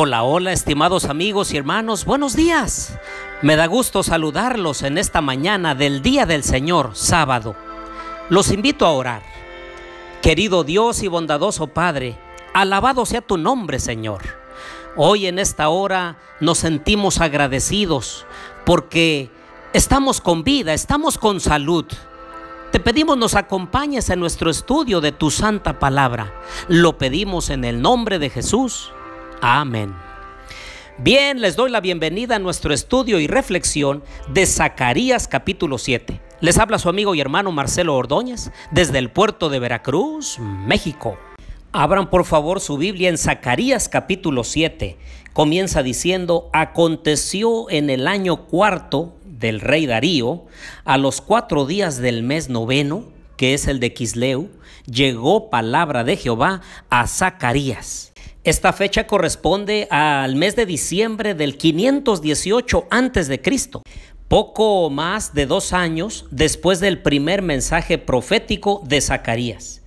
Hola, hola, estimados amigos y hermanos, buenos días. Me da gusto saludarlos en esta mañana del Día del Señor, sábado. Los invito a orar. Querido Dios y bondadoso Padre, alabado sea tu nombre, Señor. Hoy en esta hora nos sentimos agradecidos porque estamos con vida, estamos con salud. Te pedimos nos acompañes en nuestro estudio de tu santa palabra. Lo pedimos en el nombre de Jesús. Amén. Bien, les doy la bienvenida a nuestro estudio y reflexión de Zacarías capítulo 7. Les habla su amigo y hermano Marcelo Ordóñez desde el puerto de Veracruz, México. Abran por favor su Biblia en Zacarías capítulo 7. Comienza diciendo, aconteció en el año cuarto del rey Darío, a los cuatro días del mes noveno, que es el de Quisleu, llegó palabra de Jehová a Zacarías esta fecha corresponde al mes de diciembre del 518 a.C., poco más de dos años después del primer mensaje profético de Zacarías.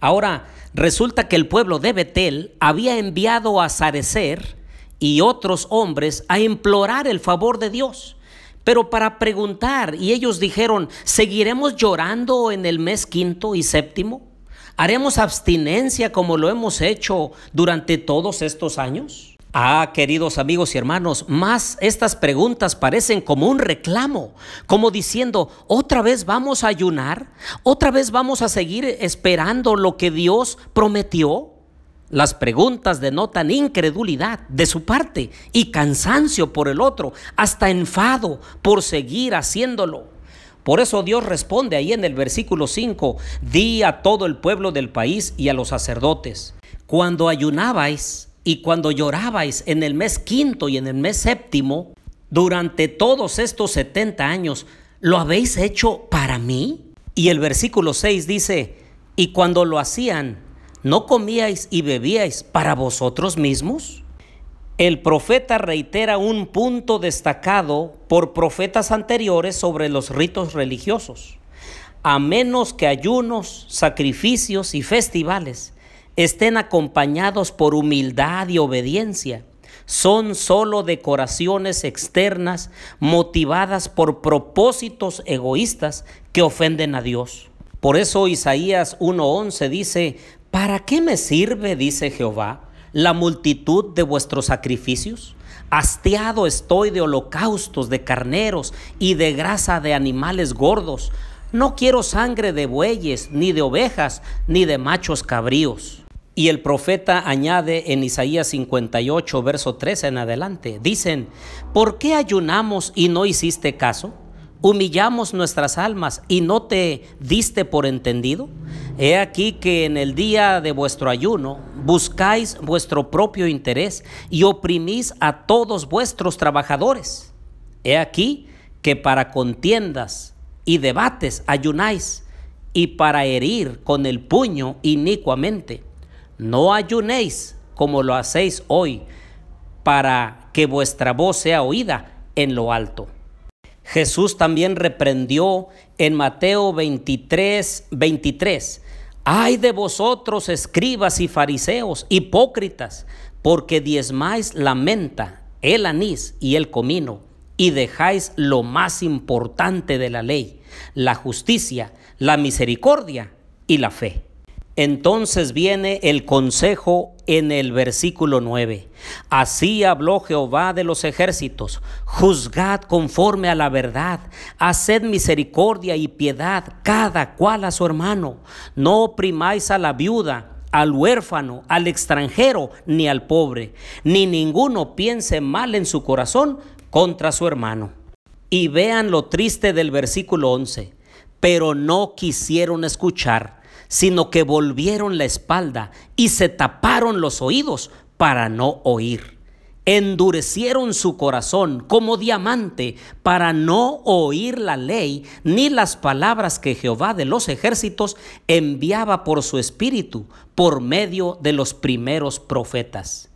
Ahora, resulta que el pueblo de Betel había enviado a Sarecer y otros hombres a implorar el favor de Dios pero para preguntar, y ellos dijeron, ¿seguiremos llorando en el mes quinto y séptimo? ¿Haremos abstinencia como lo hemos hecho durante todos estos años? Ah, queridos amigos y hermanos, más estas preguntas parecen como un reclamo, como diciendo, otra vez vamos a ayunar, otra vez vamos a seguir esperando lo que Dios prometió. Las preguntas denotan incredulidad de su parte y cansancio por el otro, hasta enfado por seguir haciéndolo. Por eso Dios responde ahí en el versículo 5, di a todo el pueblo del país y a los sacerdotes, cuando ayunabais y cuando llorabais en el mes quinto y en el mes séptimo, durante todos estos 70 años, ¿lo habéis hecho para mí? Y el versículo 6 dice, y cuando lo hacían, ¿no comíais y bebíais para vosotros mismos? El profeta reitera un punto destacado por profetas anteriores sobre los ritos religiosos. A menos que ayunos, sacrificios y festivales estén acompañados por humildad y obediencia, son sólo decoraciones externas motivadas por propósitos egoístas que ofenden a Dios. Por eso Isaías 1.11 dice, ¿para qué me sirve, dice Jehová? La multitud de vuestros sacrificios? Hastiado estoy de holocaustos, de carneros y de grasa de animales gordos. No quiero sangre de bueyes, ni de ovejas, ni de machos cabríos. Y el profeta añade en Isaías 58, verso 13 en adelante, dicen, ¿por qué ayunamos y no hiciste caso? Humillamos nuestras almas y no te diste por entendido? He aquí que en el día de vuestro ayuno buscáis vuestro propio interés y oprimís a todos vuestros trabajadores. He aquí que para contiendas y debates ayunáis y para herir con el puño inicuamente. No ayunéis como lo hacéis hoy, para que vuestra voz sea oída en lo alto. Jesús también reprendió en Mateo 23, 23. Ay de vosotros, escribas y fariseos, hipócritas, porque diezmáis la menta, el anís y el comino, y dejáis lo más importante de la ley, la justicia, la misericordia y la fe. Entonces viene el consejo en el versículo 9. Así habló Jehová de los ejércitos, juzgad conforme a la verdad, haced misericordia y piedad cada cual a su hermano, no oprimáis a la viuda al huérfano, al extranjero, ni al pobre, ni ninguno piense mal en su corazón contra su hermano. Y vean lo triste del versículo 11, pero no quisieron escuchar sino que volvieron la espalda y se taparon los oídos para no oír. Endurecieron su corazón como diamante para no oír la ley ni las palabras que Jehová de los ejércitos enviaba por su espíritu por medio de los primeros profetas.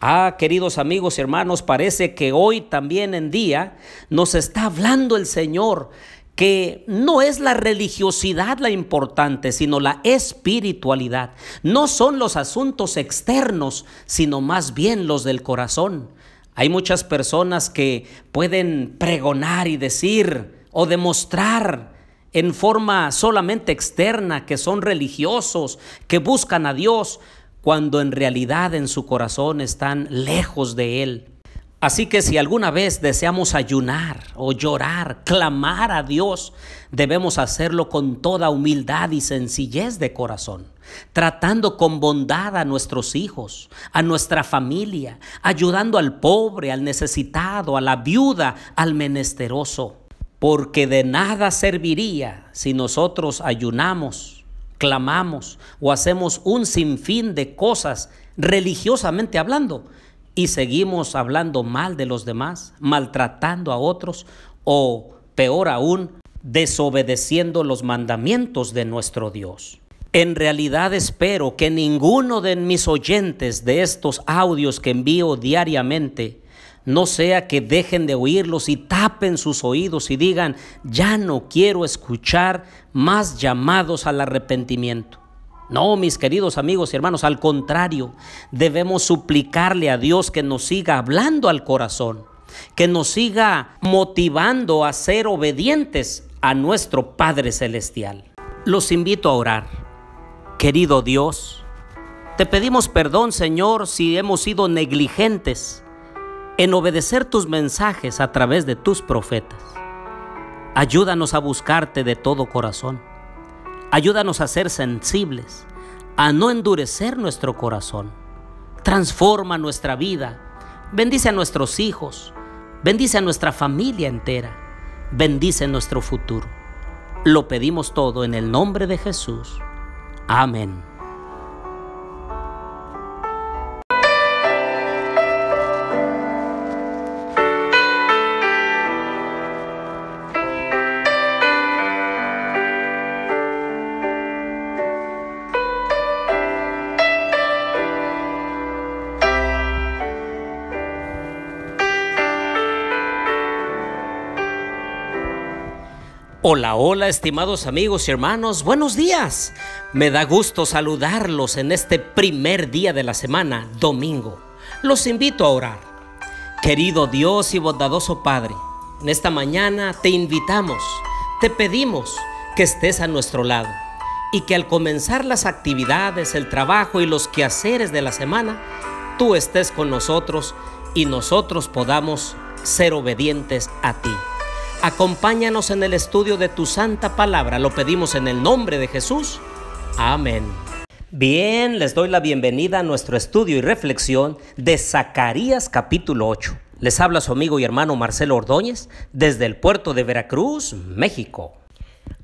Ah, queridos amigos y hermanos, parece que hoy también en día nos está hablando el Señor que no es la religiosidad la importante, sino la espiritualidad. No son los asuntos externos, sino más bien los del corazón. Hay muchas personas que pueden pregonar y decir o demostrar en forma solamente externa que son religiosos, que buscan a Dios, cuando en realidad en su corazón están lejos de Él. Así que si alguna vez deseamos ayunar o llorar, clamar a Dios, debemos hacerlo con toda humildad y sencillez de corazón, tratando con bondad a nuestros hijos, a nuestra familia, ayudando al pobre, al necesitado, a la viuda, al menesteroso, porque de nada serviría si nosotros ayunamos, clamamos o hacemos un sinfín de cosas religiosamente hablando y seguimos hablando mal de los demás, maltratando a otros o, peor aún, desobedeciendo los mandamientos de nuestro Dios. En realidad espero que ninguno de mis oyentes de estos audios que envío diariamente no sea que dejen de oírlos y tapen sus oídos y digan, ya no quiero escuchar más llamados al arrepentimiento. No, mis queridos amigos y hermanos, al contrario, debemos suplicarle a Dios que nos siga hablando al corazón, que nos siga motivando a ser obedientes a nuestro Padre Celestial. Los invito a orar. Querido Dios, te pedimos perdón, Señor, si hemos sido negligentes en obedecer tus mensajes a través de tus profetas. Ayúdanos a buscarte de todo corazón Ayúdanos a ser sensibles, a no endurecer nuestro corazón. Transforma nuestra vida. Bendice a nuestros hijos. Bendice a nuestra familia entera. Bendice nuestro futuro. Lo pedimos todo en el nombre de Jesús. Amén. Hola, hola, estimados amigos y hermanos, buenos días. Me da gusto saludarlos en este primer día de la semana, domingo. Los invito a orar. Querido Dios y bondadoso Padre, en esta mañana te invitamos, te pedimos que estés a nuestro lado y que al comenzar las actividades, el trabajo y los quehaceres de la semana, tú estés con nosotros y nosotros podamos ser obedientes a ti. Acompáñanos en el estudio de tu santa palabra. Lo pedimos en el nombre de Jesús. Amén. Bien, les doy la bienvenida a nuestro estudio y reflexión de Zacarías capítulo 8. Les habla su amigo y hermano Marcelo Ordóñez desde el puerto de Veracruz, México.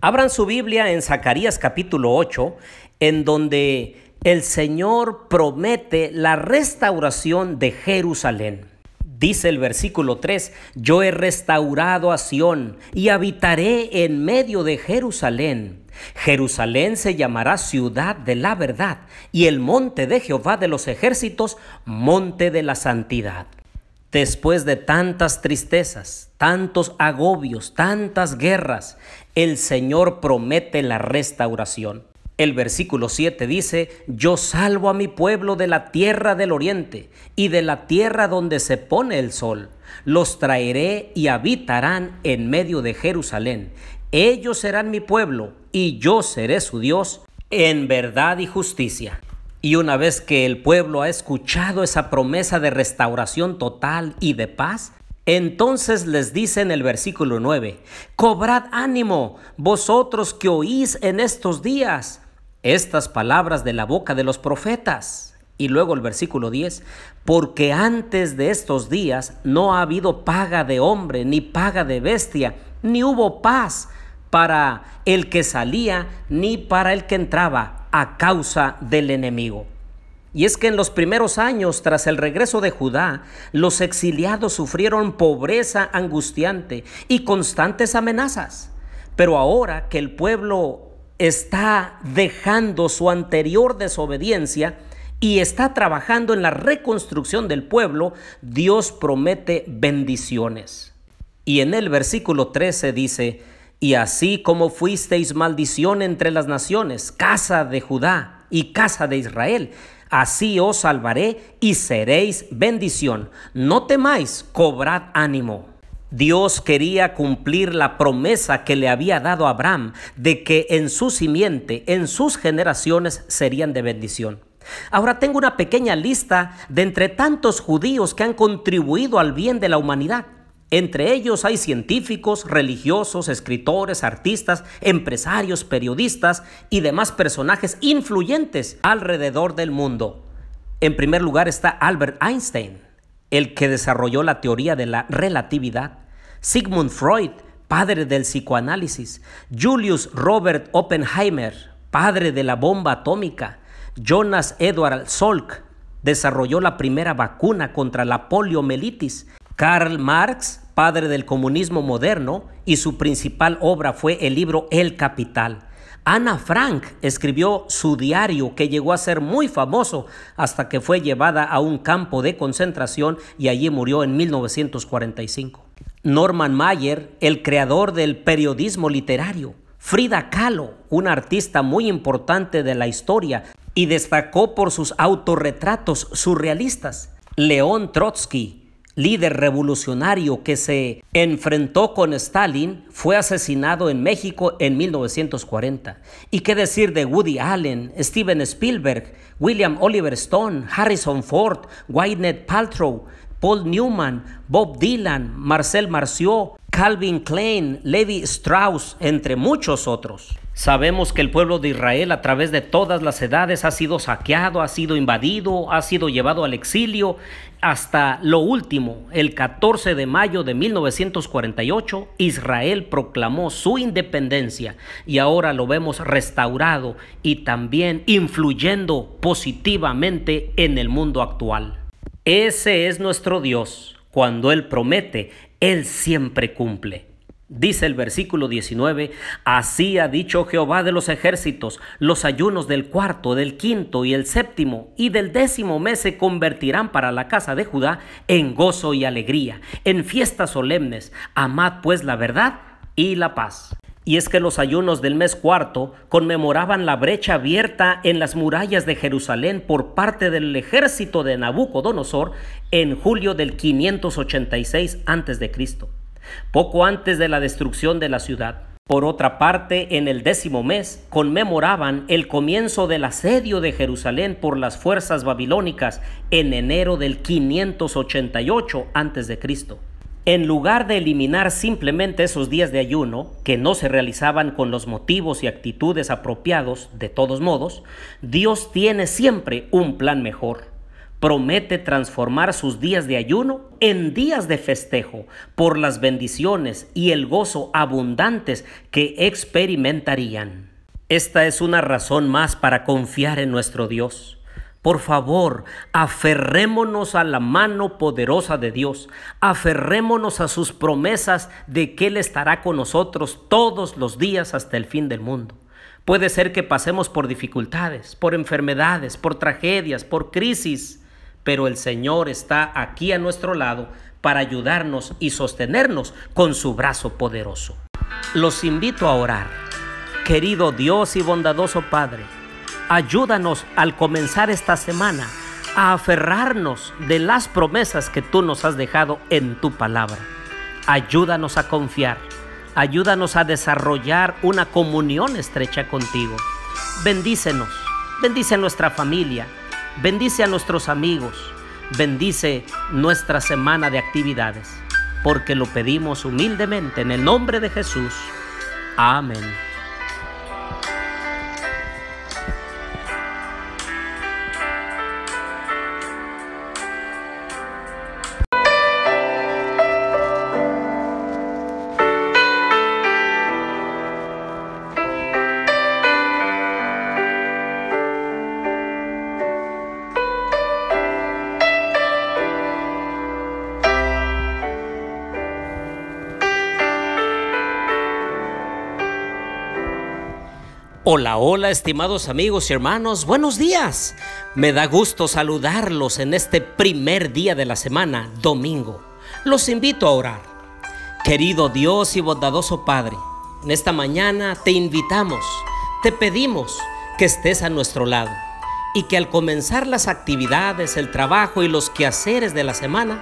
Abran su Biblia en Zacarías capítulo 8, en donde el Señor promete la restauración de Jerusalén. Dice el versículo 3, yo he restaurado a Sión y habitaré en medio de Jerusalén. Jerusalén se llamará ciudad de la verdad y el monte de Jehová de los ejércitos, monte de la santidad. Después de tantas tristezas, tantos agobios, tantas guerras, el Señor promete la restauración. El versículo 7 dice, yo salvo a mi pueblo de la tierra del oriente y de la tierra donde se pone el sol. Los traeré y habitarán en medio de Jerusalén. Ellos serán mi pueblo y yo seré su Dios en verdad y justicia. Y una vez que el pueblo ha escuchado esa promesa de restauración total y de paz, entonces les dice en el versículo 9, cobrad ánimo, vosotros que oís en estos días estas palabras de la boca de los profetas. Y luego el versículo 10, porque antes de estos días no ha habido paga de hombre, ni paga de bestia, ni hubo paz para el que salía, ni para el que entraba a causa del enemigo. Y es que en los primeros años, tras el regreso de Judá, los exiliados sufrieron pobreza angustiante y constantes amenazas. Pero ahora que el pueblo está dejando su anterior desobediencia y está trabajando en la reconstrucción del pueblo, Dios promete bendiciones. Y en el versículo 13 dice, Y así como fuisteis maldición entre las naciones, casa de Judá y casa de Israel, así os salvaré y seréis bendición. No temáis, cobrad ánimo. Dios quería cumplir la promesa que le había dado a Abraham de que en su simiente, en sus generaciones, serían de bendición. Ahora tengo una pequeña lista de entre tantos judíos que han contribuido al bien de la humanidad. Entre ellos hay científicos, religiosos, escritores, artistas, empresarios, periodistas y demás personajes influyentes alrededor del mundo. En primer lugar está Albert Einstein, el que desarrolló la teoría de la relatividad. Sigmund Freud, padre del psicoanálisis. Julius Robert Oppenheimer, padre de la bomba atómica. Jonas Edward Salk desarrolló la primera vacuna contra la poliomielitis. Karl Marx, padre del comunismo moderno, y su principal obra fue el libro El Capital. Ana Frank escribió su diario que llegó a ser muy famoso hasta que fue llevada a un campo de concentración y allí murió en 1945. Norman Mayer, el creador del periodismo literario. Frida Kahlo, una artista muy importante de la historia y destacó por sus autorretratos surrealistas. León Trotsky, líder revolucionario que se enfrentó con Stalin, fue asesinado en México en 1940. ¿Y qué decir de Woody Allen, Steven Spielberg, William Oliver Stone, Harrison Ford, Gwyneth Paltrow, Paul Newman, Bob Dylan, Marcel Marceau, Calvin Klein, Levi Strauss, entre muchos otros? Sabemos que el pueblo de Israel a través de todas las edades ha sido saqueado, ha sido invadido, ha sido llevado al exilio. Hasta lo último, el 14 de mayo de 1948, Israel proclamó su independencia y ahora lo vemos restaurado y también influyendo positivamente en el mundo actual. Ese es nuestro Dios. Cuando Él promete, Él siempre cumple. Dice el versículo 19, así ha dicho Jehová de los ejércitos, los ayunos del cuarto, del quinto y el séptimo y del décimo mes se convertirán para la casa de Judá en gozo y alegría, en fiestas solemnes. Amad pues la verdad y la paz. Y es que los ayunos del mes cuarto conmemoraban la brecha abierta en las murallas de Jerusalén por parte del ejército de Nabucodonosor en julio del 586 a.C poco antes de la destrucción de la ciudad. Por otra parte, en el décimo mes conmemoraban el comienzo del asedio de Jerusalén por las fuerzas babilónicas en enero del 588 a.C. En lugar de eliminar simplemente esos días de ayuno, que no se realizaban con los motivos y actitudes apropiados, de todos modos, Dios tiene siempre un plan mejor promete transformar sus días de ayuno en días de festejo por las bendiciones y el gozo abundantes que experimentarían. Esta es una razón más para confiar en nuestro Dios. Por favor, aferrémonos a la mano poderosa de Dios, aferrémonos a sus promesas de que Él estará con nosotros todos los días hasta el fin del mundo. Puede ser que pasemos por dificultades, por enfermedades, por tragedias, por crisis, pero el Señor está aquí a nuestro lado para ayudarnos y sostenernos con su brazo poderoso. Los invito a orar. Querido Dios y bondadoso Padre, ayúdanos al comenzar esta semana a aferrarnos de las promesas que tú nos has dejado en tu palabra. Ayúdanos a confiar, ayúdanos a desarrollar una comunión estrecha contigo. Bendícenos, bendice nuestra familia, Bendice a nuestros amigos, bendice nuestra semana de actividades, porque lo pedimos humildemente en el nombre de Jesús. Amén. Hola, hola, estimados amigos y hermanos, buenos días. Me da gusto saludarlos en este primer día de la semana, domingo. Los invito a orar. Querido Dios y bondadoso Padre, En esta mañana te invitamos, te pedimos que estés a nuestro lado y que al comenzar las actividades, el trabajo y los quehaceres de la semana,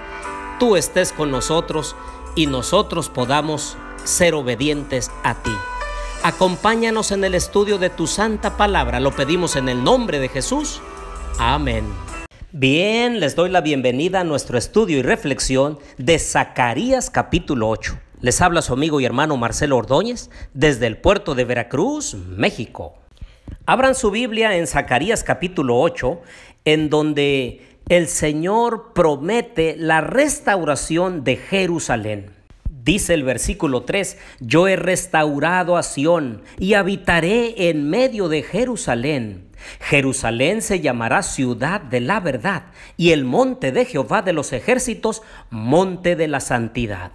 tú estés con nosotros y nosotros podamos ser obedientes a ti. Acompáñanos en el estudio de tu santa palabra, lo pedimos en el nombre de Jesús. Amén. Bien, les doy la bienvenida a nuestro estudio y reflexión de Zacarías capítulo 8. Les habla su amigo y hermano Marcelo Ordóñez desde el puerto de Veracruz, México. Abran su Biblia en Zacarías capítulo 8, en donde el Señor promete la restauración de Jerusalén. Dice el versículo 3, yo he restaurado a Sión y habitaré en medio de Jerusalén. Jerusalén se llamará ciudad de la verdad y el monte de Jehová de los ejércitos, monte de la santidad.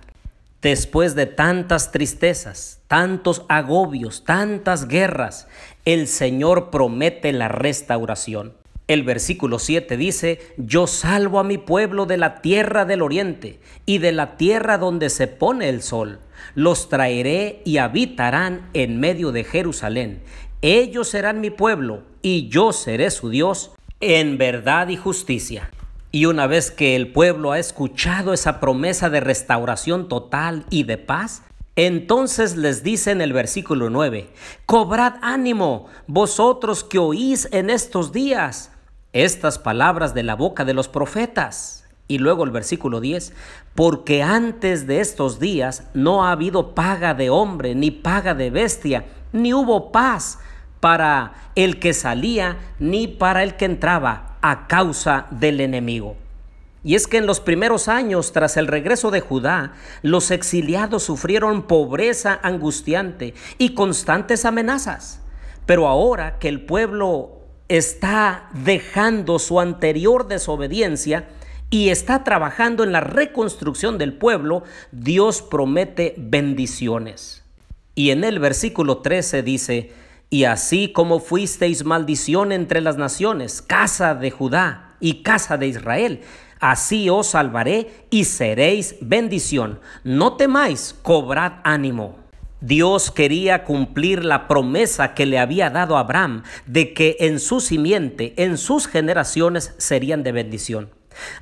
Después de tantas tristezas, tantos agobios, tantas guerras, el Señor promete la restauración. El versículo 7 dice, yo salvo a mi pueblo de la tierra del oriente y de la tierra donde se pone el sol. Los traeré y habitarán en medio de Jerusalén. Ellos serán mi pueblo y yo seré su Dios en verdad y justicia. Y una vez que el pueblo ha escuchado esa promesa de restauración total y de paz, entonces les dice en el versículo 9, cobrad ánimo, vosotros que oís en estos días estas palabras de la boca de los profetas. Y luego el versículo 10, porque antes de estos días no ha habido paga de hombre, ni paga de bestia, ni hubo paz para el que salía, ni para el que entraba a causa del enemigo. Y es que en los primeros años, tras el regreso de Judá, los exiliados sufrieron pobreza angustiante y constantes amenazas. Pero ahora que el pueblo está dejando su anterior desobediencia y está trabajando en la reconstrucción del pueblo, Dios promete bendiciones. Y en el versículo 13 dice, y así como fuisteis maldición entre las naciones, casa de Judá y casa de Israel, así os salvaré y seréis bendición. No temáis, cobrad ánimo. Dios quería cumplir la promesa que le había dado a Abraham de que en su simiente, en sus generaciones, serían de bendición.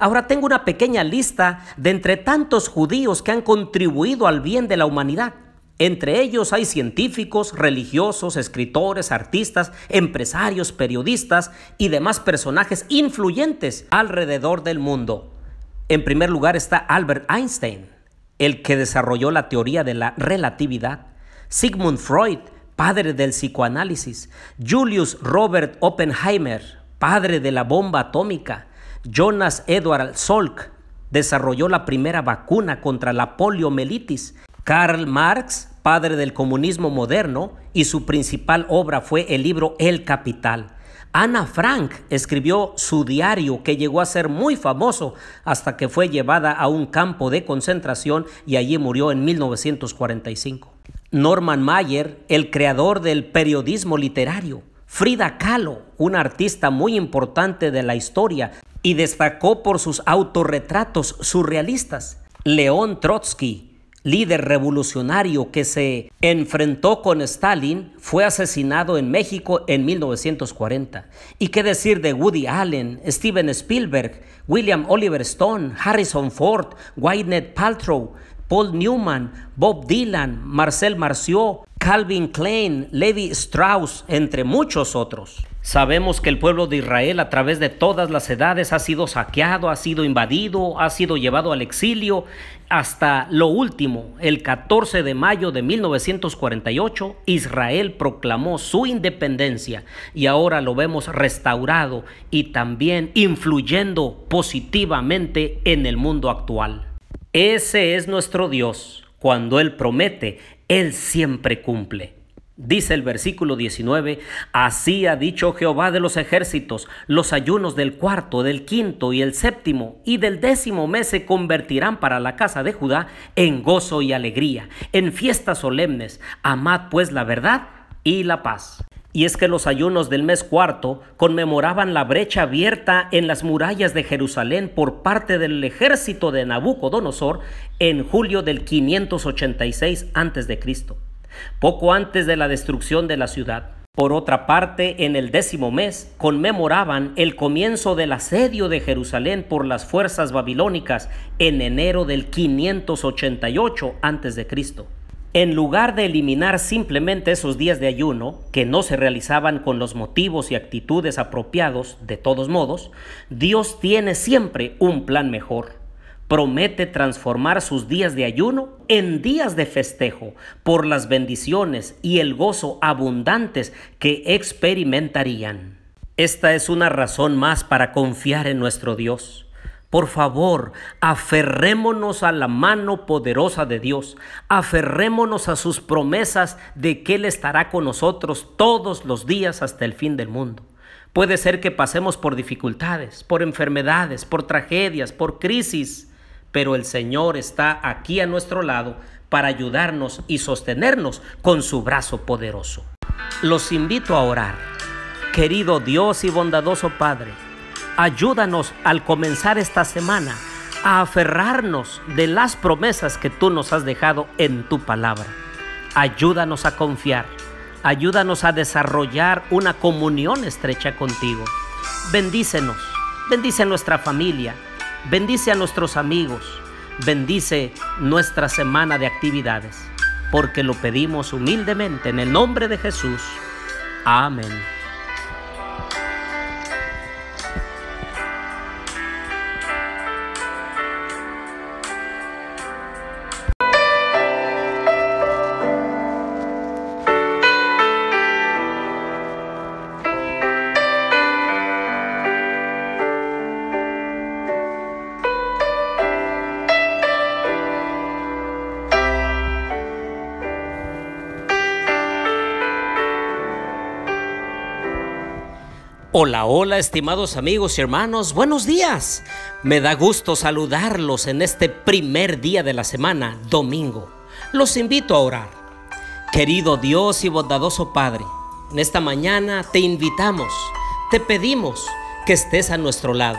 Ahora tengo una pequeña lista de entre tantos judíos que han contribuido al bien de la humanidad. Entre ellos hay científicos, religiosos, escritores, artistas, empresarios, periodistas y demás personajes influyentes alrededor del mundo. En primer lugar está Albert Einstein, el que desarrolló la teoría de la relatividad. Sigmund Freud, padre del psicoanálisis, Julius Robert Oppenheimer, padre de la bomba atómica, Jonas Edward Salk, desarrolló la primera vacuna contra la poliomielitis, Karl Marx, padre del comunismo moderno, y su principal obra fue el libro El Capital. Ana Frank escribió su diario que llegó a ser muy famoso hasta que fue llevada a un campo de concentración y allí murió en 1945. Norman Mayer, el creador del periodismo literario. Frida Kahlo, una artista muy importante de la historia y destacó por sus autorretratos surrealistas. León Trotsky, líder revolucionario que se enfrentó con Stalin, fue asesinado en México en 1940. ¿Y qué decir de Woody Allen, Steven Spielberg, William Oliver Stone, Harrison Ford, Gwyneth Paltrow, Paul Newman, Bob Dylan, Marcel Marceau, Calvin Klein, Levi Strauss, entre muchos otros. Sabemos que el pueblo de Israel a través de todas las edades ha sido saqueado, ha sido invadido, ha sido llevado al exilio. Hasta lo último, el 14 de mayo de 1948, Israel proclamó su independencia y ahora lo vemos restaurado y también influyendo positivamente en el mundo actual. Ese es nuestro Dios. Cuando Él promete, Él siempre cumple. Dice el versículo 19, así ha dicho Jehová de los ejércitos, los ayunos del cuarto, del quinto y el séptimo y del décimo mes se convertirán para la casa de Judá en gozo y alegría, en fiestas solemnes. Amad pues la verdad y la paz. Y es que los ayunos del mes cuarto conmemoraban la brecha abierta en las murallas de Jerusalén por parte del ejército de Nabucodonosor en julio del 586 a.C. poco antes de la destrucción de la ciudad. Por otra parte, en el décimo mes conmemoraban el comienzo del asedio de Jerusalén por las fuerzas babilónicas en enero del 588 a.C. En lugar de eliminar simplemente esos días de ayuno, que no se realizaban con los motivos y actitudes apropiados, de todos modos, Dios tiene siempre un plan mejor promete transformar sus días de ayuno en días de festejo por las bendiciones y el gozo abundantes que experimentarían. Esta es una razón más para confiar en nuestro Dios. Por favor, aferrémonos a la mano poderosa de Dios, aferrémonos a sus promesas de que Él estará con nosotros todos los días hasta el fin del mundo. Puede ser que pasemos por dificultades, por enfermedades, por tragedias, por crisis, pero el Señor está aquí a nuestro lado para ayudarnos y sostenernos con su brazo poderoso. Los invito a orar. Querido Dios y bondadoso Padre, ayúdanos al comenzar esta semana a aferrarnos de las promesas que tú nos has dejado en tu palabra. Ayúdanos a confiar, ayúdanos a desarrollar una comunión estrecha contigo. Bendícenos, bendice nuestra familia, Bendice a nuestros amigos, bendice nuestra semana de actividades, porque lo pedimos humildemente en el nombre de Jesús. Amén. Hola, hola, estimados amigos y hermanos, buenos días. Me da gusto saludarlos en este primer día de la semana, domingo. Los invito a orar. Querido Dios y bondadoso Padre, en esta mañana te invitamos, te pedimos que estés a nuestro lado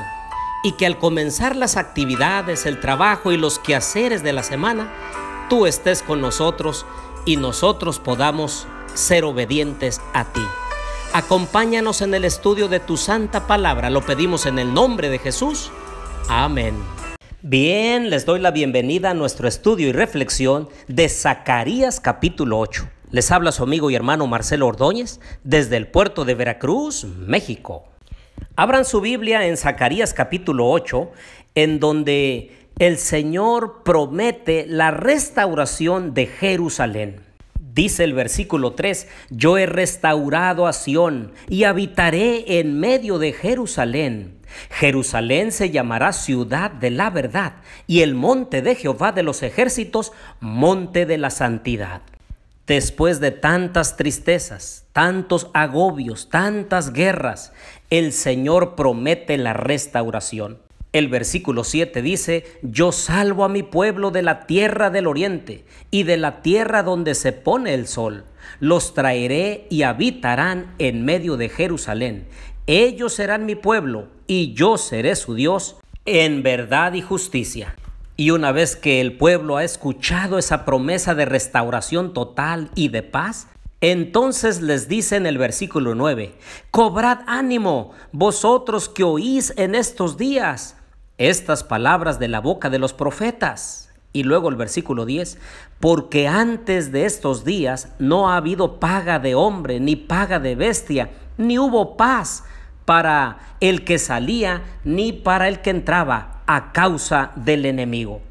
y que al comenzar las actividades, el trabajo y los quehaceres de la semana, tú estés con nosotros y nosotros podamos ser obedientes a ti. Acompáñanos en el estudio de tu santa palabra. Lo pedimos en el nombre de Jesús. Amén. Bien, les doy la bienvenida a nuestro estudio y reflexión de Zacarías capítulo 8. Les habla su amigo y hermano Marcelo Ordóñez desde el puerto de Veracruz, México. Abran su Biblia en Zacarías capítulo 8, en donde el Señor promete la restauración de Jerusalén. Dice el versículo 3, yo he restaurado a Sión y habitaré en medio de Jerusalén. Jerusalén se llamará ciudad de la verdad y el monte de Jehová de los ejércitos, monte de la santidad. Después de tantas tristezas, tantos agobios, tantas guerras, el Señor promete la restauración. El versículo 7 dice, yo salvo a mi pueblo de la tierra del oriente y de la tierra donde se pone el sol. Los traeré y habitarán en medio de Jerusalén. Ellos serán mi pueblo y yo seré su Dios en verdad y justicia. Y una vez que el pueblo ha escuchado esa promesa de restauración total y de paz, entonces les dice en el versículo 9, cobrad ánimo, vosotros que oís en estos días estas palabras de la boca de los profetas. Y luego el versículo 10, porque antes de estos días no ha habido paga de hombre, ni paga de bestia, ni hubo paz para el que salía, ni para el que entraba a causa del enemigo.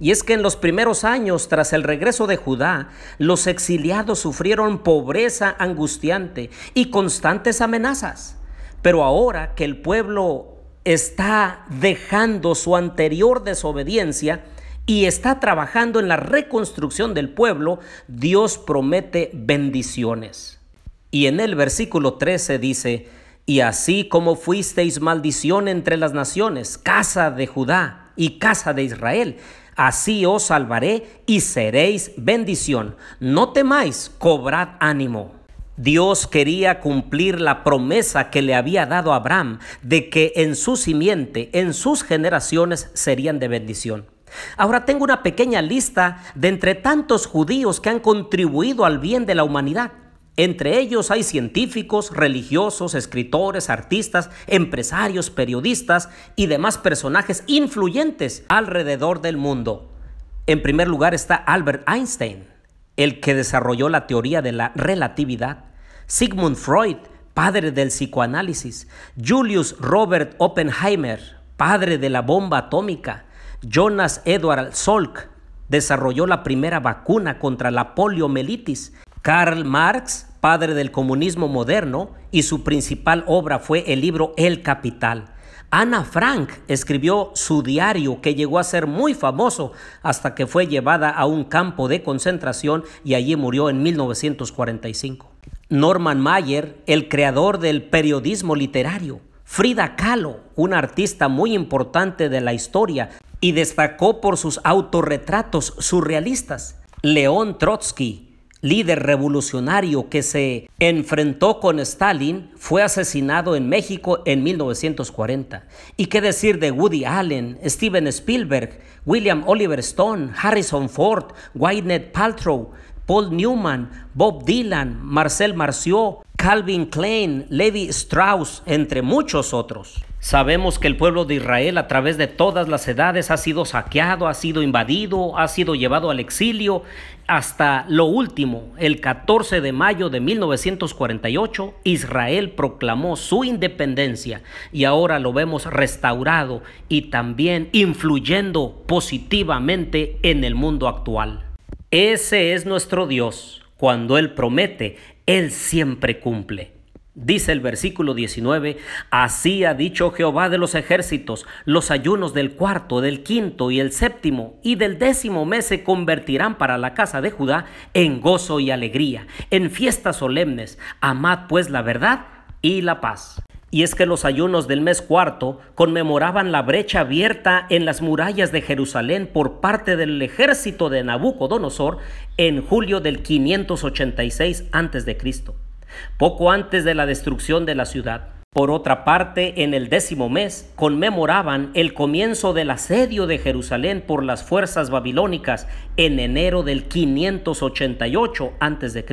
Y es que en los primeros años, tras el regreso de Judá, los exiliados sufrieron pobreza angustiante y constantes amenazas. Pero ahora que el pueblo está dejando su anterior desobediencia y está trabajando en la reconstrucción del pueblo, Dios promete bendiciones. Y en el versículo 13 dice, y así como fuisteis maldición entre las naciones, casa de Judá y casa de Israel, así os salvaré y seréis bendición. No temáis, cobrad ánimo. Dios quería cumplir la promesa que le había dado a Abraham de que en su simiente, en sus generaciones serían de bendición. Ahora tengo una pequeña lista de entre tantos judíos que han contribuido al bien de la humanidad. Entre ellos hay científicos, religiosos, escritores, artistas, empresarios, periodistas y demás personajes influyentes alrededor del mundo. En primer lugar está Albert Einstein, el que desarrolló la teoría de la relatividad. Sigmund Freud, padre del psicoanálisis. Julius Robert Oppenheimer, padre de la bomba atómica. Jonas Edward Salk desarrolló la primera vacuna contra la poliomielitis. Karl Marx, padre del comunismo moderno, y su principal obra fue el libro El Capital. Ana Frank escribió su diario que llegó a ser muy famoso hasta que fue llevada a un campo de concentración y allí murió en 1945. Norman Mayer, el creador del periodismo literario. Frida Kahlo, una artista muy importante de la historia y destacó por sus autorretratos surrealistas. León Trotsky, líder revolucionario que se enfrentó con Stalin, fue asesinado en México en 1940. ¿Y qué decir de Woody Allen, Steven Spielberg, William Oliver Stone, Harrison Ford, Gwyneth Paltrow, Paul Newman, Bob Dylan, Marcel Marceau, Calvin Klein, Levi Strauss, entre muchos otros? Sabemos que el pueblo de Israel a través de todas las edades ha sido saqueado, ha sido invadido, ha sido llevado al exilio. Hasta lo último, el 14 de mayo de 1948, Israel proclamó su independencia y ahora lo vemos restaurado y también influyendo positivamente en el mundo actual. Ese es nuestro Dios. Cuando Él promete, Él siempre cumple. Dice el versículo 19, así ha dicho Jehová de los ejércitos, los ayunos del cuarto, del quinto y el séptimo y del décimo mes se convertirán para la casa de Judá en gozo y alegría, en fiestas solemnes. Amad pues la verdad y la paz. Y es que los ayunos del mes cuarto conmemoraban la brecha abierta en las murallas de Jerusalén por parte del ejército de Nabucodonosor en julio del 586 a.C poco antes de la destrucción de la ciudad. Por otra parte, en el décimo mes conmemoraban el comienzo del asedio de Jerusalén por las fuerzas babilónicas en enero del 588 a.C.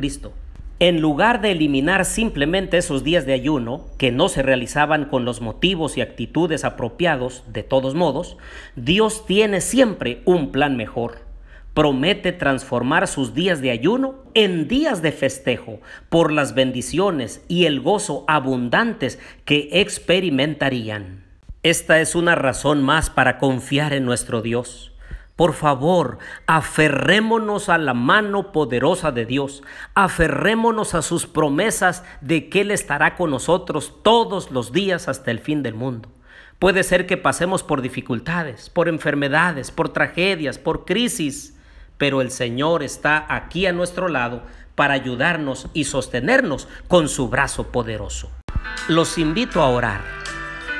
En lugar de eliminar simplemente esos días de ayuno, que no se realizaban con los motivos y actitudes apropiados, de todos modos, Dios tiene siempre un plan mejor promete transformar sus días de ayuno en días de festejo por las bendiciones y el gozo abundantes que experimentarían. Esta es una razón más para confiar en nuestro Dios. Por favor, aferrémonos a la mano poderosa de Dios, aferrémonos a sus promesas de que Él estará con nosotros todos los días hasta el fin del mundo. Puede ser que pasemos por dificultades, por enfermedades, por tragedias, por crisis, pero el Señor está aquí a nuestro lado para ayudarnos y sostenernos con su brazo poderoso. Los invito a orar.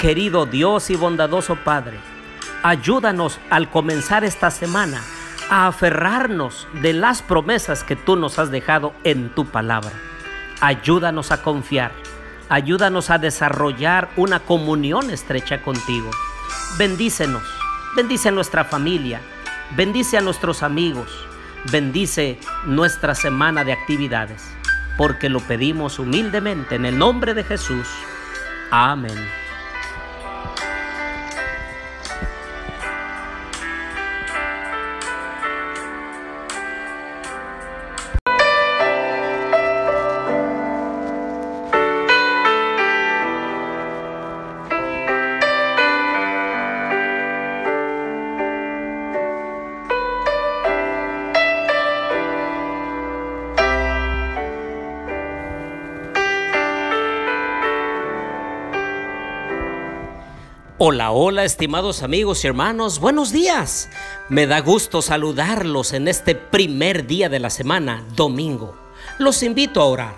Querido Dios y bondadoso Padre, ayúdanos al comenzar esta semana a aferrarnos de las promesas que tú nos has dejado en tu palabra. Ayúdanos a confiar, ayúdanos a desarrollar una comunión estrecha contigo. Bendícenos, bendice nuestra familia, Bendice a nuestros amigos, bendice nuestra semana de actividades, porque lo pedimos humildemente en el nombre de Jesús. Amén. Hola, hola, estimados amigos y hermanos, buenos días. Me da gusto saludarlos en este primer día de la semana, domingo. Los invito a orar.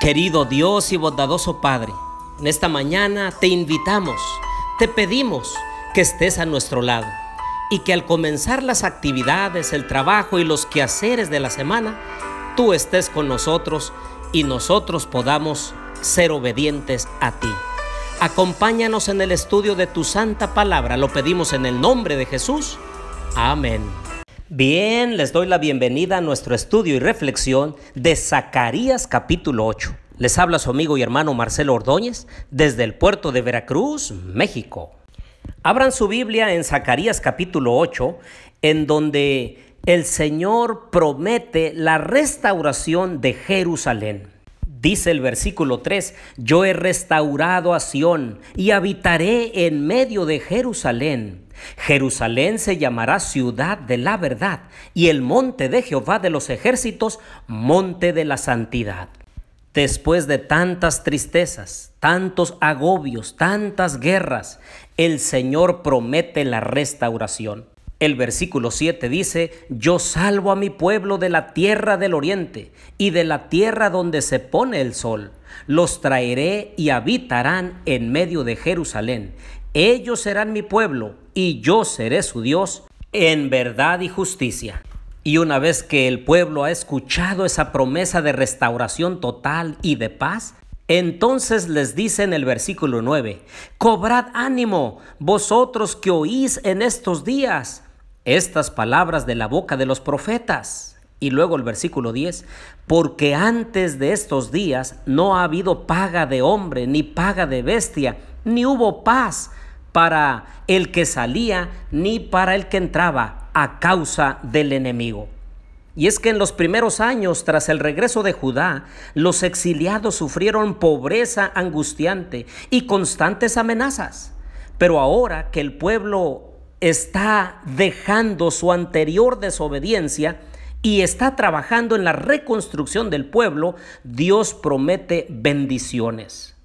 Querido Dios y bondadoso Padre, en esta mañana te invitamos, te pedimos que estés a nuestro lado y que al comenzar las actividades, el trabajo y los quehaceres de la semana, tú estés con nosotros y nosotros podamos ser obedientes a ti. Acompáñanos en el estudio de tu santa palabra. Lo pedimos en el nombre de Jesús. Amén. Bien, les doy la bienvenida a nuestro estudio y reflexión de Zacarías capítulo 8. Les habla su amigo y hermano Marcelo Ordóñez desde el puerto de Veracruz, México. Abran su Biblia en Zacarías capítulo 8, en donde el Señor promete la restauración de Jerusalén. Dice el versículo 3, yo he restaurado a Sión y habitaré en medio de Jerusalén. Jerusalén se llamará ciudad de la verdad y el monte de Jehová de los ejércitos, monte de la santidad. Después de tantas tristezas, tantos agobios, tantas guerras, el Señor promete la restauración. El versículo 7 dice, yo salvo a mi pueblo de la tierra del oriente y de la tierra donde se pone el sol. Los traeré y habitarán en medio de Jerusalén. Ellos serán mi pueblo y yo seré su Dios en verdad y justicia. Y una vez que el pueblo ha escuchado esa promesa de restauración total y de paz, entonces les dice en el versículo 9, cobrad ánimo vosotros que oís en estos días estas palabras de la boca de los profetas. Y luego el versículo 10, porque antes de estos días no ha habido paga de hombre, ni paga de bestia, ni hubo paz para el que salía, ni para el que entraba a causa del enemigo. Y es que en los primeros años, tras el regreso de Judá, los exiliados sufrieron pobreza angustiante y constantes amenazas. Pero ahora que el pueblo está dejando su anterior desobediencia y está trabajando en la reconstrucción del pueblo, Dios promete bendiciones.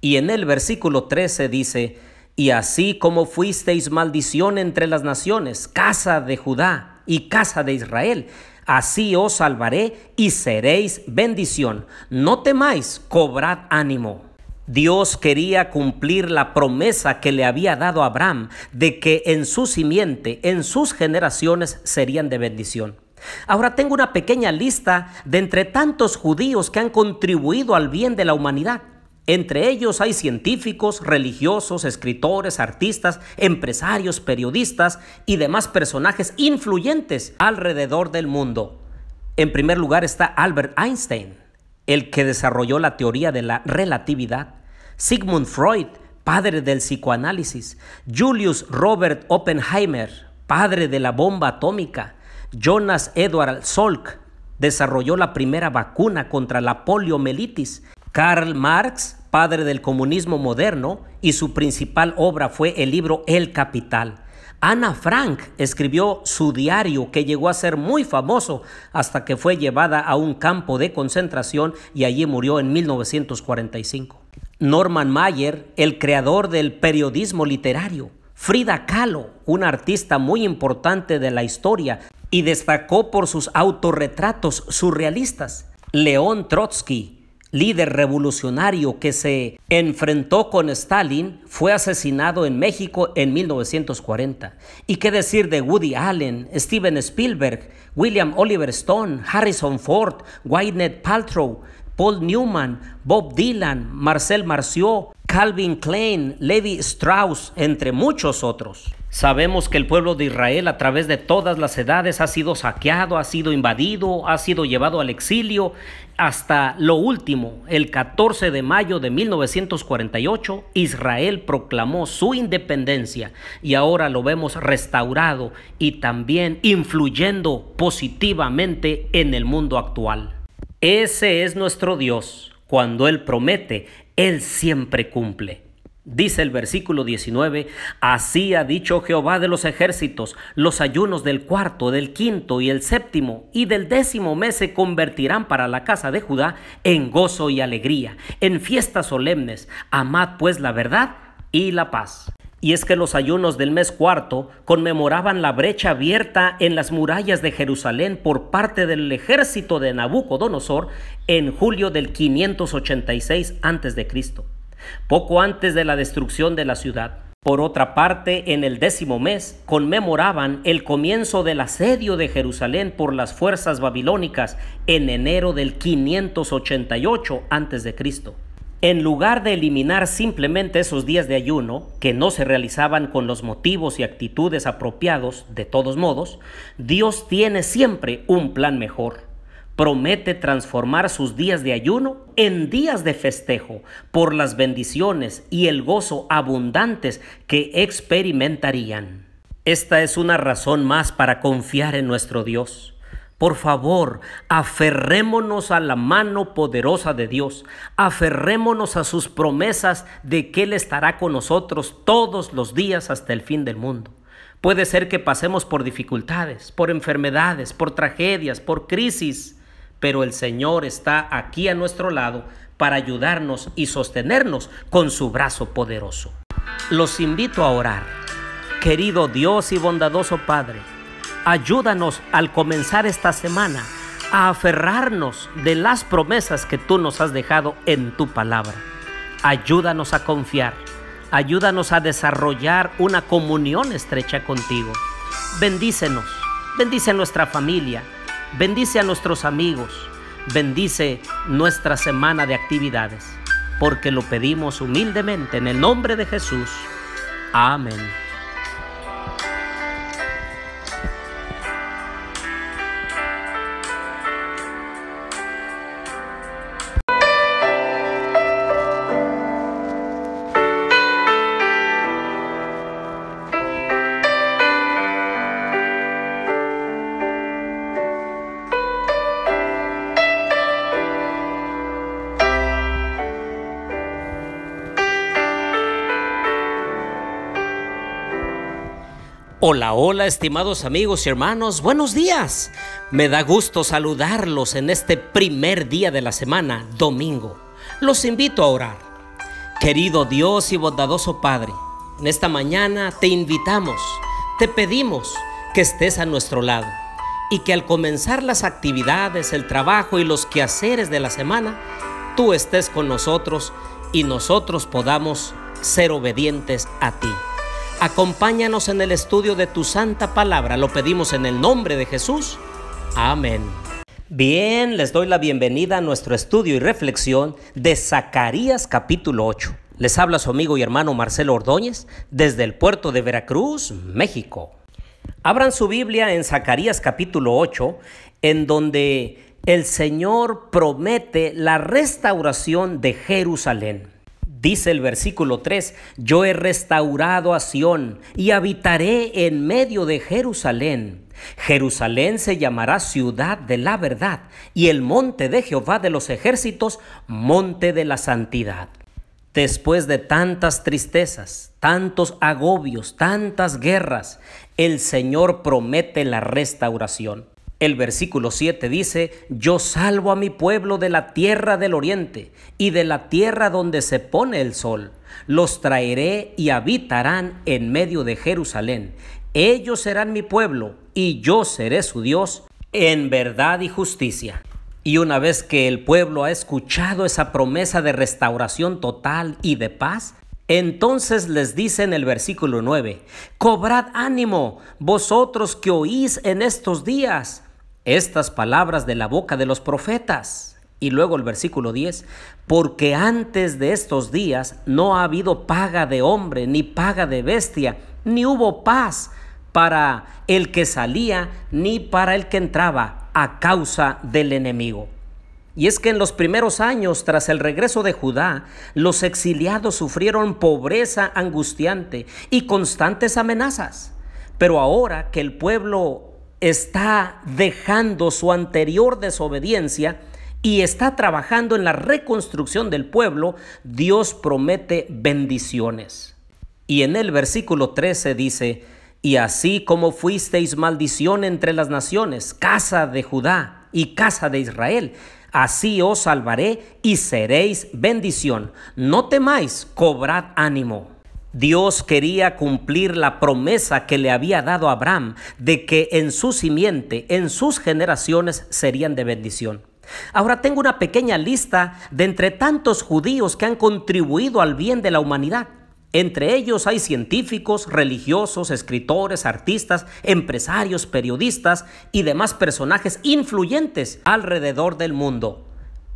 Y en el versículo 13 dice, y así como fuisteis maldición entre las naciones, casa de Judá y casa de Israel, así os salvaré y seréis bendición. No temáis, cobrad ánimo. Dios quería cumplir la promesa que le había dado a Abraham de que en su simiente, en sus generaciones, serían de bendición. Ahora tengo una pequeña lista de entre tantos judíos que han contribuido al bien de la humanidad. Entre ellos hay científicos, religiosos, escritores, artistas, empresarios, periodistas y demás personajes influyentes alrededor del mundo. En primer lugar está Albert Einstein, el que desarrolló la teoría de la relatividad. Sigmund Freud, padre del psicoanálisis, Julius Robert Oppenheimer, padre de la bomba atómica, Jonas Edward Salk, desarrolló la primera vacuna contra la poliomielitis, Karl Marx, padre del comunismo moderno, y su principal obra fue el libro El Capital. Ana Frank escribió su diario que llegó a ser muy famoso hasta que fue llevada a un campo de concentración y allí murió en 1945. Norman Mayer, el creador del periodismo literario, Frida Kahlo, una artista muy importante de la historia y destacó por sus autorretratos surrealistas, León Trotsky, líder revolucionario que se enfrentó con Stalin, fue asesinado en México en 1940. ¿Y qué decir de Woody Allen, Steven Spielberg, William Oliver Stone, Harrison Ford, Gwyneth Paltrow, Paul Newman, Bob Dylan, Marcel Marceau, Calvin Klein, Levi Strauss, entre muchos otros. Sabemos que el pueblo de Israel a través de todas las edades ha sido saqueado, ha sido invadido, ha sido llevado al exilio. Hasta lo último, el 14 de mayo de 1948, Israel proclamó su independencia y ahora lo vemos restaurado y también influyendo positivamente en el mundo actual. Ese es nuestro Dios. Cuando Él promete, Él siempre cumple. Dice el versículo 19, así ha dicho Jehová de los ejércitos, los ayunos del cuarto, del quinto y el séptimo y del décimo mes se convertirán para la casa de Judá en gozo y alegría, en fiestas solemnes. Amad pues la verdad y la paz. Y es que los ayunos del mes cuarto conmemoraban la brecha abierta en las murallas de Jerusalén por parte del ejército de Nabucodonosor en julio del 586 a.C., poco antes de la destrucción de la ciudad. Por otra parte, en el décimo mes conmemoraban el comienzo del asedio de Jerusalén por las fuerzas babilónicas en enero del 588 a.C. En lugar de eliminar simplemente esos días de ayuno, que no se realizaban con los motivos y actitudes apropiados, de todos modos, Dios tiene siempre un plan mejor. Promete transformar sus días de ayuno en días de festejo por las bendiciones y el gozo abundantes que experimentarían. Esta es una razón más para confiar en nuestro Dios. Por favor, aferrémonos a la mano poderosa de Dios, aferrémonos a sus promesas de que Él estará con nosotros todos los días hasta el fin del mundo. Puede ser que pasemos por dificultades, por enfermedades, por tragedias, por crisis, pero el Señor está aquí a nuestro lado para ayudarnos y sostenernos con su brazo poderoso. Los invito a orar. Querido Dios y bondadoso Padre, Ayúdanos al comenzar esta semana a aferrarnos de las promesas que tú nos has dejado en tu palabra. Ayúdanos a confiar. Ayúdanos a desarrollar una comunión estrecha contigo. Bendícenos. Bendice a nuestra familia. Bendice a nuestros amigos. Bendice nuestra semana de actividades. Porque lo pedimos humildemente en el nombre de Jesús. Amén. Hola, hola, estimados amigos y hermanos, buenos días. Me da gusto saludarlos en este primer día de la semana, domingo. Los invito a orar. Querido Dios y bondadoso Padre, en esta mañana te invitamos, te pedimos que estés a nuestro lado y que al comenzar las actividades, el trabajo y los quehaceres de la semana, tú estés con nosotros y nosotros podamos ser obedientes a ti. Acompáñanos en el estudio de tu santa palabra. Lo pedimos en el nombre de Jesús. Amén. Bien, les doy la bienvenida a nuestro estudio y reflexión de Zacarías capítulo 8. Les habla su amigo y hermano Marcelo Ordóñez desde el puerto de Veracruz, México. Abran su Biblia en Zacarías capítulo 8, en donde el Señor promete la restauración de Jerusalén. Dice el versículo 3, yo he restaurado a Sión y habitaré en medio de Jerusalén. Jerusalén se llamará ciudad de la verdad y el monte de Jehová de los ejércitos, monte de la santidad. Después de tantas tristezas, tantos agobios, tantas guerras, el Señor promete la restauración. El versículo 7 dice, yo salvo a mi pueblo de la tierra del oriente y de la tierra donde se pone el sol. Los traeré y habitarán en medio de Jerusalén. Ellos serán mi pueblo y yo seré su Dios en verdad y justicia. Y una vez que el pueblo ha escuchado esa promesa de restauración total y de paz, entonces les dice en el versículo 9, cobrad ánimo, vosotros que oís en estos días estas palabras de la boca de los profetas. Y luego el versículo 10, porque antes de estos días no ha habido paga de hombre, ni paga de bestia, ni hubo paz para el que salía, ni para el que entraba a causa del enemigo. Y es que en los primeros años, tras el regreso de Judá, los exiliados sufrieron pobreza angustiante y constantes amenazas. Pero ahora que el pueblo está dejando su anterior desobediencia y está trabajando en la reconstrucción del pueblo, Dios promete bendiciones. Y en el versículo 13 dice, y así como fuisteis maldición entre las naciones, casa de Judá y casa de Israel, así os salvaré y seréis bendición. No temáis, cobrad ánimo. Dios quería cumplir la promesa que le había dado a Abraham de que en su simiente, en sus generaciones, serían de bendición. Ahora tengo una pequeña lista de entre tantos judíos que han contribuido al bien de la humanidad. Entre ellos hay científicos, religiosos, escritores, artistas, empresarios, periodistas y demás personajes influyentes alrededor del mundo.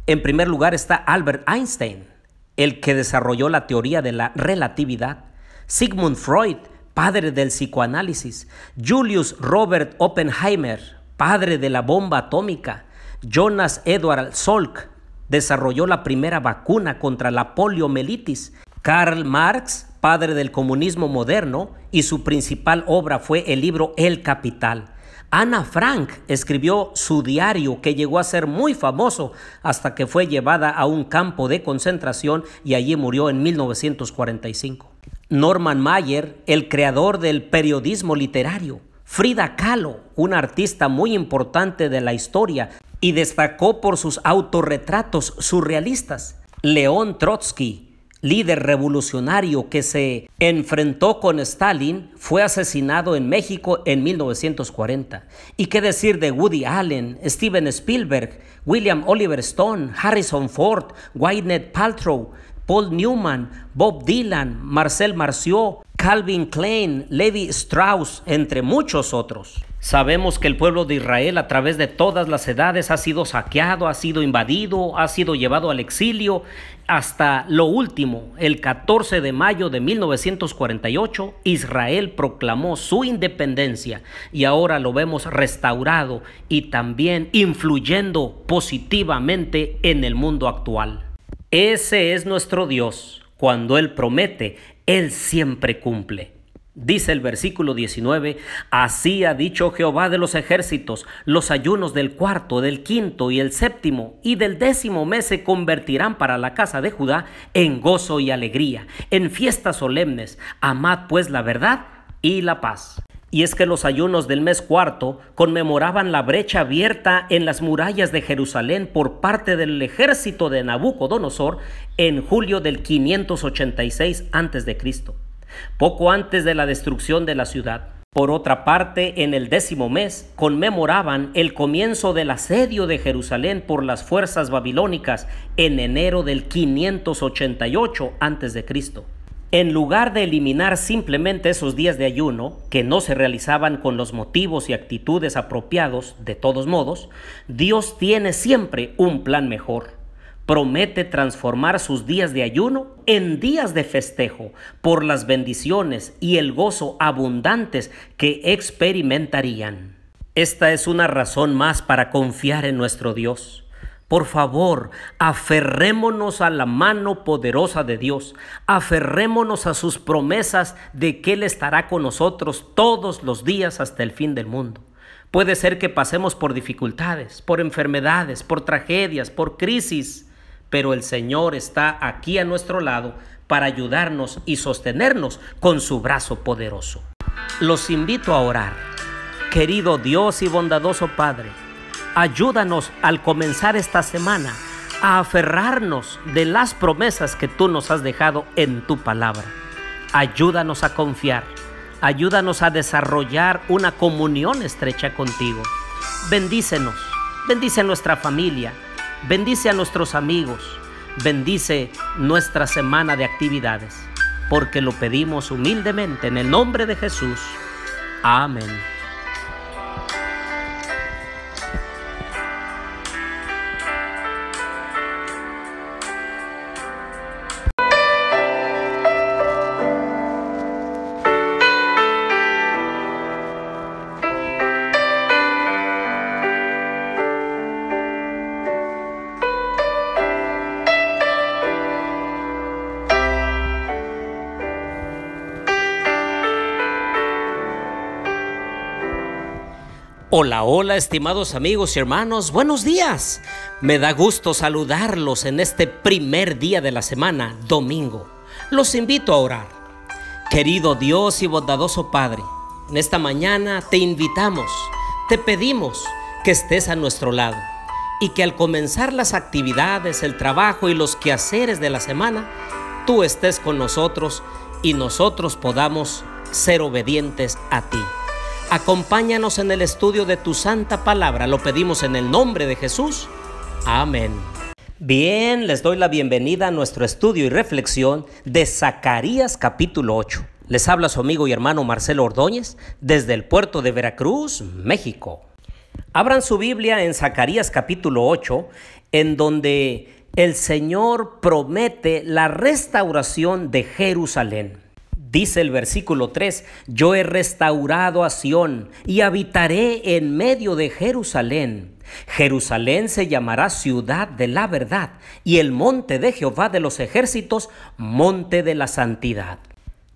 En primer lugar está Albert Einstein, el que desarrolló la teoría de la relatividad, Sigmund Freud, padre del psicoanálisis, Julius Robert Oppenheimer, padre de la bomba atómica, Jonas Edward Salk, desarrolló la primera vacuna contra la poliomielitis, Karl Marx, padre del comunismo moderno, y su principal obra fue el libro El Capital. Ana Frank escribió su diario que llegó a ser muy famoso hasta que fue llevada a un campo de concentración y allí murió en 1945. Norman Mayer, el creador del periodismo literario. Frida Kahlo, una artista muy importante de la historia y destacó por sus autorretratos surrealistas. León Trotsky, líder revolucionario que se enfrentó con Stalin, fue asesinado en México en 1940. ¿Y qué decir de Woody Allen, Steven Spielberg, William Oliver Stone, Harrison Ford, Gwyneth Paltrow, Paul Newman, Bob Dylan, Marcel Marceau, Calvin Klein, Levi Strauss, entre muchos otros? Sabemos que el pueblo de Israel a través de todas las edades ha sido saqueado, ha sido invadido, ha sido llevado al exilio. Hasta lo último, el 14 de mayo de 1948, Israel proclamó su independencia y ahora lo vemos restaurado y también influyendo positivamente en el mundo actual. Ese es nuestro Dios. Cuando Él promete, Él siempre cumple. Dice el versículo 19, así ha dicho Jehová de los ejércitos, los ayunos del cuarto, del quinto y el séptimo y del décimo mes se convertirán para la casa de Judá en gozo y alegría, en fiestas solemnes. Amad pues la verdad y la paz. Y es que los ayunos del mes cuarto conmemoraban la brecha abierta en las murallas de Jerusalén por parte del ejército de Nabucodonosor en julio del 586 a.C poco antes de la destrucción de la ciudad. Por otra parte, en el décimo mes conmemoraban el comienzo del asedio de Jerusalén por las fuerzas babilónicas en enero del 588 a.C. En lugar de eliminar simplemente esos días de ayuno, que no se realizaban con los motivos y actitudes apropiados, de todos modos, Dios tiene siempre un plan mejor promete transformar sus días de ayuno en días de festejo por las bendiciones y el gozo abundantes que experimentarían. Esta es una razón más para confiar en nuestro Dios. Por favor, aferrémonos a la mano poderosa de Dios, aferrémonos a sus promesas de que Él estará con nosotros todos los días hasta el fin del mundo. Puede ser que pasemos por dificultades, por enfermedades, por tragedias, por crisis, pero el Señor está aquí a nuestro lado para ayudarnos y sostenernos con su brazo poderoso. Los invito a orar. Querido Dios y bondadoso Padre, ayúdanos al comenzar esta semana a aferrarnos de las promesas que tú nos has dejado en tu palabra. Ayúdanos a confiar, ayúdanos a desarrollar una comunión estrecha contigo. Bendícenos, bendice nuestra familia, Bendice a nuestros amigos, bendice nuestra semana de actividades, porque lo pedimos humildemente en el nombre de Jesús. Amén. Hola, hola, estimados amigos y hermanos, buenos días. Me da gusto saludarlos en este primer día de la semana, domingo. Los invito a orar. Querido Dios y bondadoso Padre, en esta mañana te invitamos, te pedimos que estés a nuestro lado y que al comenzar las actividades, el trabajo y los quehaceres de la semana, tú estés con nosotros y nosotros podamos ser obedientes a ti. Acompáñanos en el estudio de tu santa palabra. Lo pedimos en el nombre de Jesús. Amén. Bien, les doy la bienvenida a nuestro estudio y reflexión de Zacarías capítulo 8. Les habla su amigo y hermano Marcelo Ordóñez desde el puerto de Veracruz, México. Abran su Biblia en Zacarías capítulo 8, en donde el Señor promete la restauración de Jerusalén. Dice el versículo 3, yo he restaurado a Sión y habitaré en medio de Jerusalén. Jerusalén se llamará ciudad de la verdad y el monte de Jehová de los ejércitos, monte de la santidad.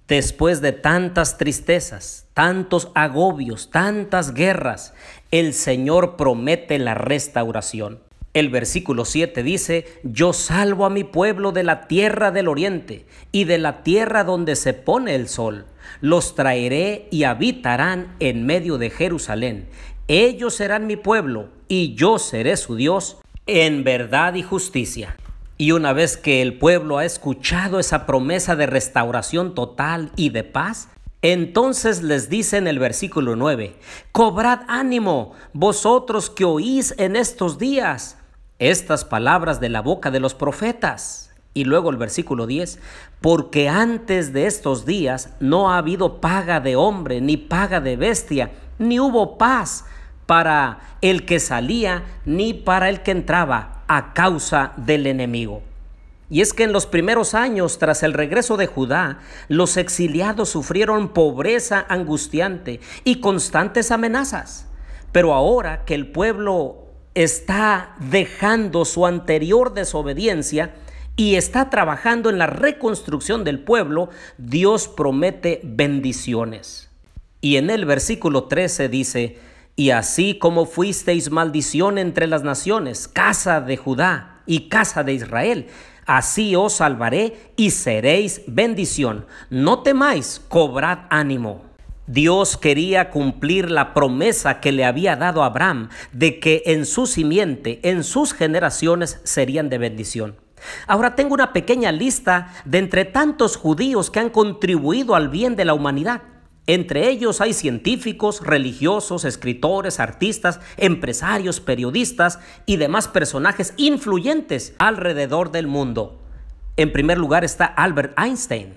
Después de tantas tristezas, tantos agobios, tantas guerras, el Señor promete la restauración. El versículo 7 dice, yo salvo a mi pueblo de la tierra del oriente y de la tierra donde se pone el sol. Los traeré y habitarán en medio de Jerusalén. Ellos serán mi pueblo y yo seré su Dios en verdad y justicia. Y una vez que el pueblo ha escuchado esa promesa de restauración total y de paz, entonces les dice en el versículo 9, cobrad ánimo vosotros que oís en estos días estas palabras de la boca de los profetas. Y luego el versículo 10, porque antes de estos días no ha habido paga de hombre, ni paga de bestia, ni hubo paz para el que salía, ni para el que entraba a causa del enemigo. Y es que en los primeros años, tras el regreso de Judá, los exiliados sufrieron pobreza angustiante y constantes amenazas. Pero ahora que el pueblo está dejando su anterior desobediencia y está trabajando en la reconstrucción del pueblo, Dios promete bendiciones. Y en el versículo 13 dice, y así como fuisteis maldición entre las naciones, casa de Judá y casa de Israel, así os salvaré y seréis bendición. No temáis, cobrad ánimo. Dios quería cumplir la promesa que le había dado a Abraham de que en su simiente, en sus generaciones, serían de bendición. Ahora tengo una pequeña lista de entre tantos judíos que han contribuido al bien de la humanidad. Entre ellos hay científicos, religiosos, escritores, artistas, empresarios, periodistas y demás personajes influyentes alrededor del mundo. En primer lugar está Albert Einstein,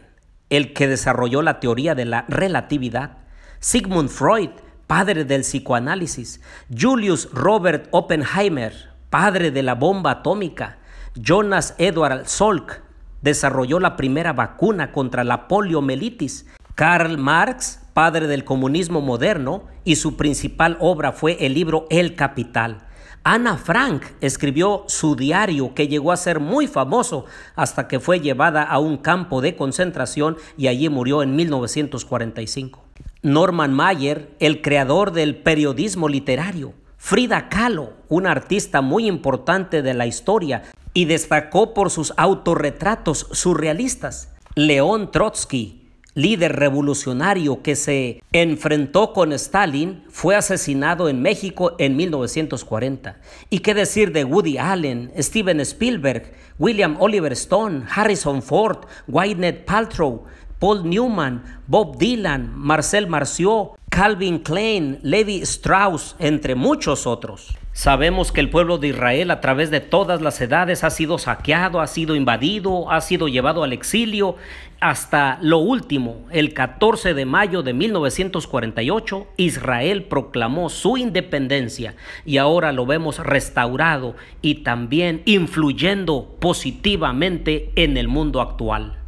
el que desarrolló la teoría de la relatividad, Sigmund Freud, padre del psicoanálisis, Julius Robert Oppenheimer, padre de la bomba atómica, Jonas Edward Salk, desarrolló la primera vacuna contra la poliomielitis, Karl Marx, padre del comunismo moderno, y su principal obra fue el libro El Capital. Ana Frank escribió su diario que llegó a ser muy famoso hasta que fue llevada a un campo de concentración y allí murió en 1945. Norman Mayer, el creador del periodismo literario. Frida Kahlo, una artista muy importante de la historia y destacó por sus autorretratos surrealistas. León Trotsky, líder revolucionario que se enfrentó con Stalin, fue asesinado en México en 1940. ¿Y qué decir de Woody Allen, Steven Spielberg, William Oliver Stone, Harrison Ford, Gwyneth Paltrow, Paul Newman, Bob Dylan, Marcel Marceau, Calvin Klein, Levi Strauss, entre muchos otros? Sabemos que el pueblo de Israel a través de todas las edades ha sido saqueado, ha sido invadido, ha sido llevado al exilio. Hasta lo último, el 14 de mayo de 1948, Israel proclamó su independencia y ahora lo vemos restaurado y también influyendo positivamente en el mundo actual.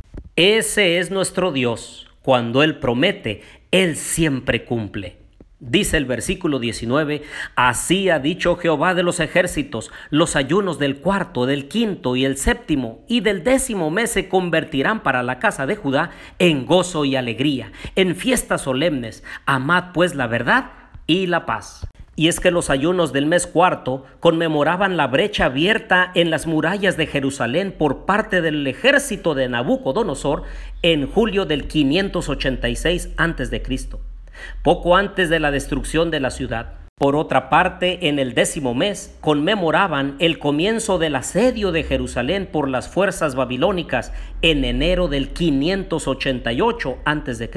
Ese es nuestro Dios. Cuando Él promete, Él siempre cumple. Dice el versículo 19, así ha dicho Jehová de los ejércitos, los ayunos del cuarto, del quinto y el séptimo y del décimo mes se convertirán para la casa de Judá en gozo y alegría, en fiestas solemnes. Amad pues la verdad y la paz. Y es que los ayunos del mes cuarto conmemoraban la brecha abierta en las murallas de Jerusalén por parte del ejército de Nabucodonosor en julio del 586 a.C poco antes de la destrucción de la ciudad. Por otra parte, en el décimo mes conmemoraban el comienzo del asedio de Jerusalén por las fuerzas babilónicas en enero del 588 a.C.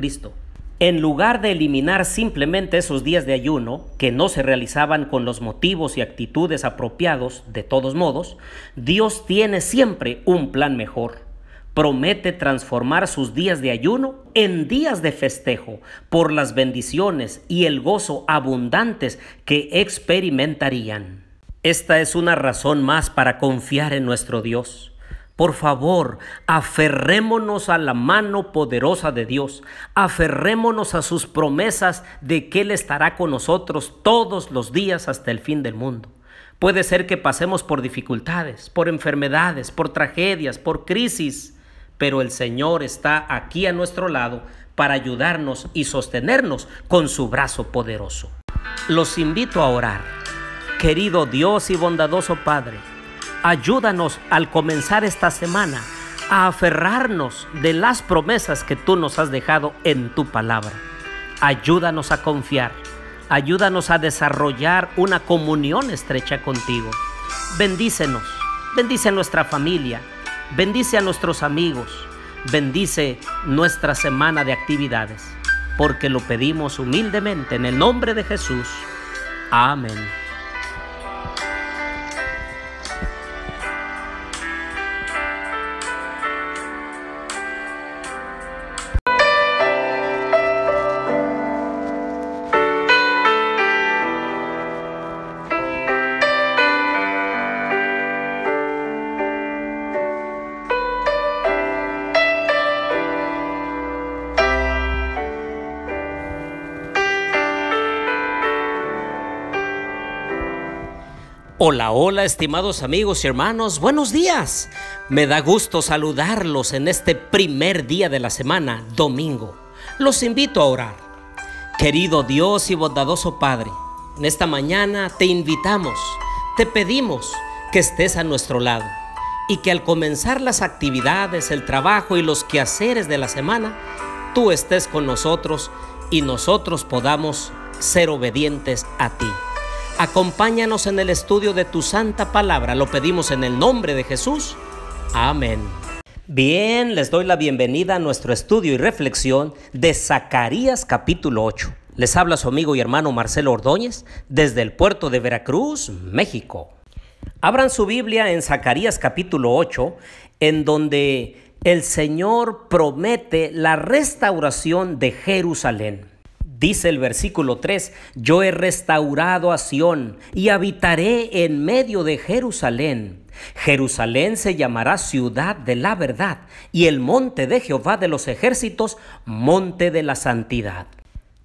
En lugar de eliminar simplemente esos días de ayuno, que no se realizaban con los motivos y actitudes apropiados, de todos modos, Dios tiene siempre un plan mejor promete transformar sus días de ayuno en días de festejo por las bendiciones y el gozo abundantes que experimentarían. Esta es una razón más para confiar en nuestro Dios. Por favor, aferrémonos a la mano poderosa de Dios, aferrémonos a sus promesas de que Él estará con nosotros todos los días hasta el fin del mundo. Puede ser que pasemos por dificultades, por enfermedades, por tragedias, por crisis, pero el Señor está aquí a nuestro lado para ayudarnos y sostenernos con su brazo poderoso. Los invito a orar. Querido Dios y bondadoso Padre, Ayúdanos al comenzar esta semana a aferrarnos de las promesas que tú nos has dejado en tu palabra. Ayúdanos a confiar. Ayúdanos a desarrollar una comunión estrecha contigo. Bendícenos. Bendice a nuestra familia. Bendice a nuestros amigos. Bendice nuestra semana de actividades. Porque lo pedimos humildemente en el nombre de Jesús. Amén. Hola, hola, estimados amigos y hermanos, buenos días. Me da gusto saludarlos en este primer día de la semana, domingo. Los invito a orar. Querido Dios y bondadoso Padre, en esta mañana te invitamos, te pedimos que estés a nuestro lado y que al comenzar las actividades, el trabajo y los quehaceres de la semana, tú estés con nosotros y nosotros podamos ser obedientes a ti. Acompáñanos en el estudio de tu santa palabra. Lo pedimos en el nombre de Jesús. Amén. Bien, les doy la bienvenida a nuestro estudio y reflexión de Zacarías capítulo 8. Les habla su amigo y hermano Marcelo Ordóñez desde el puerto de Veracruz, México. Abran su Biblia en Zacarías capítulo 8, en donde el Señor promete la restauración de Jerusalén. Dice el versículo 3, yo he restaurado a Sión y habitaré en medio de Jerusalén. Jerusalén se llamará ciudad de la verdad y el monte de Jehová de los ejércitos, monte de la santidad.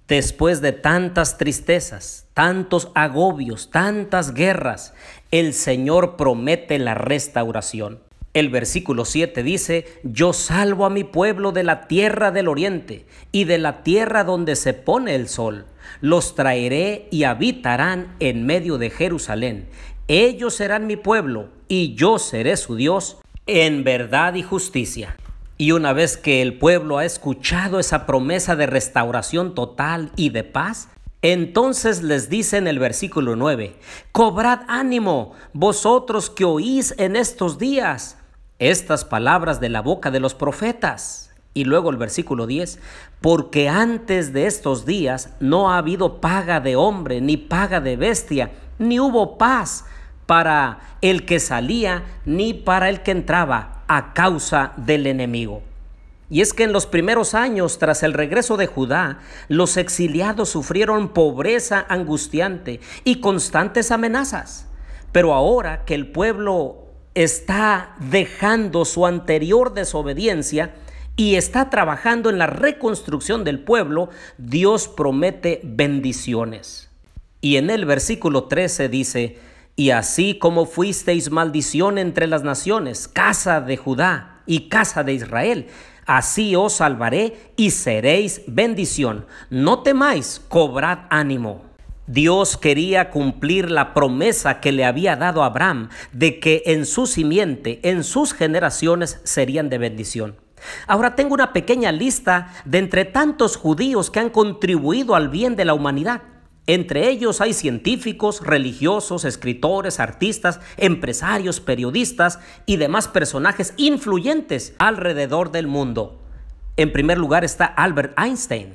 Después de tantas tristezas, tantos agobios, tantas guerras, el Señor promete la restauración. El versículo 7 dice, yo salvo a mi pueblo de la tierra del oriente y de la tierra donde se pone el sol. Los traeré y habitarán en medio de Jerusalén. Ellos serán mi pueblo y yo seré su Dios en verdad y justicia. Y una vez que el pueblo ha escuchado esa promesa de restauración total y de paz, entonces les dice en el versículo 9, cobrad ánimo, vosotros que oís en estos días estas palabras de la boca de los profetas. Y luego el versículo 10, porque antes de estos días no ha habido paga de hombre, ni paga de bestia, ni hubo paz para el que salía, ni para el que entraba a causa del enemigo. Y es que en los primeros años, tras el regreso de Judá, los exiliados sufrieron pobreza angustiante y constantes amenazas. Pero ahora que el pueblo está dejando su anterior desobediencia y está trabajando en la reconstrucción del pueblo, Dios promete bendiciones. Y en el versículo 13 dice, y así como fuisteis maldición entre las naciones, casa de Judá y casa de Israel, así os salvaré y seréis bendición. No temáis, cobrad ánimo. Dios quería cumplir la promesa que le había dado a Abraham de que en su simiente, en sus generaciones, serían de bendición. Ahora tengo una pequeña lista de entre tantos judíos que han contribuido al bien de la humanidad. Entre ellos hay científicos, religiosos, escritores, artistas, empresarios, periodistas y demás personajes influyentes alrededor del mundo. En primer lugar está Albert Einstein,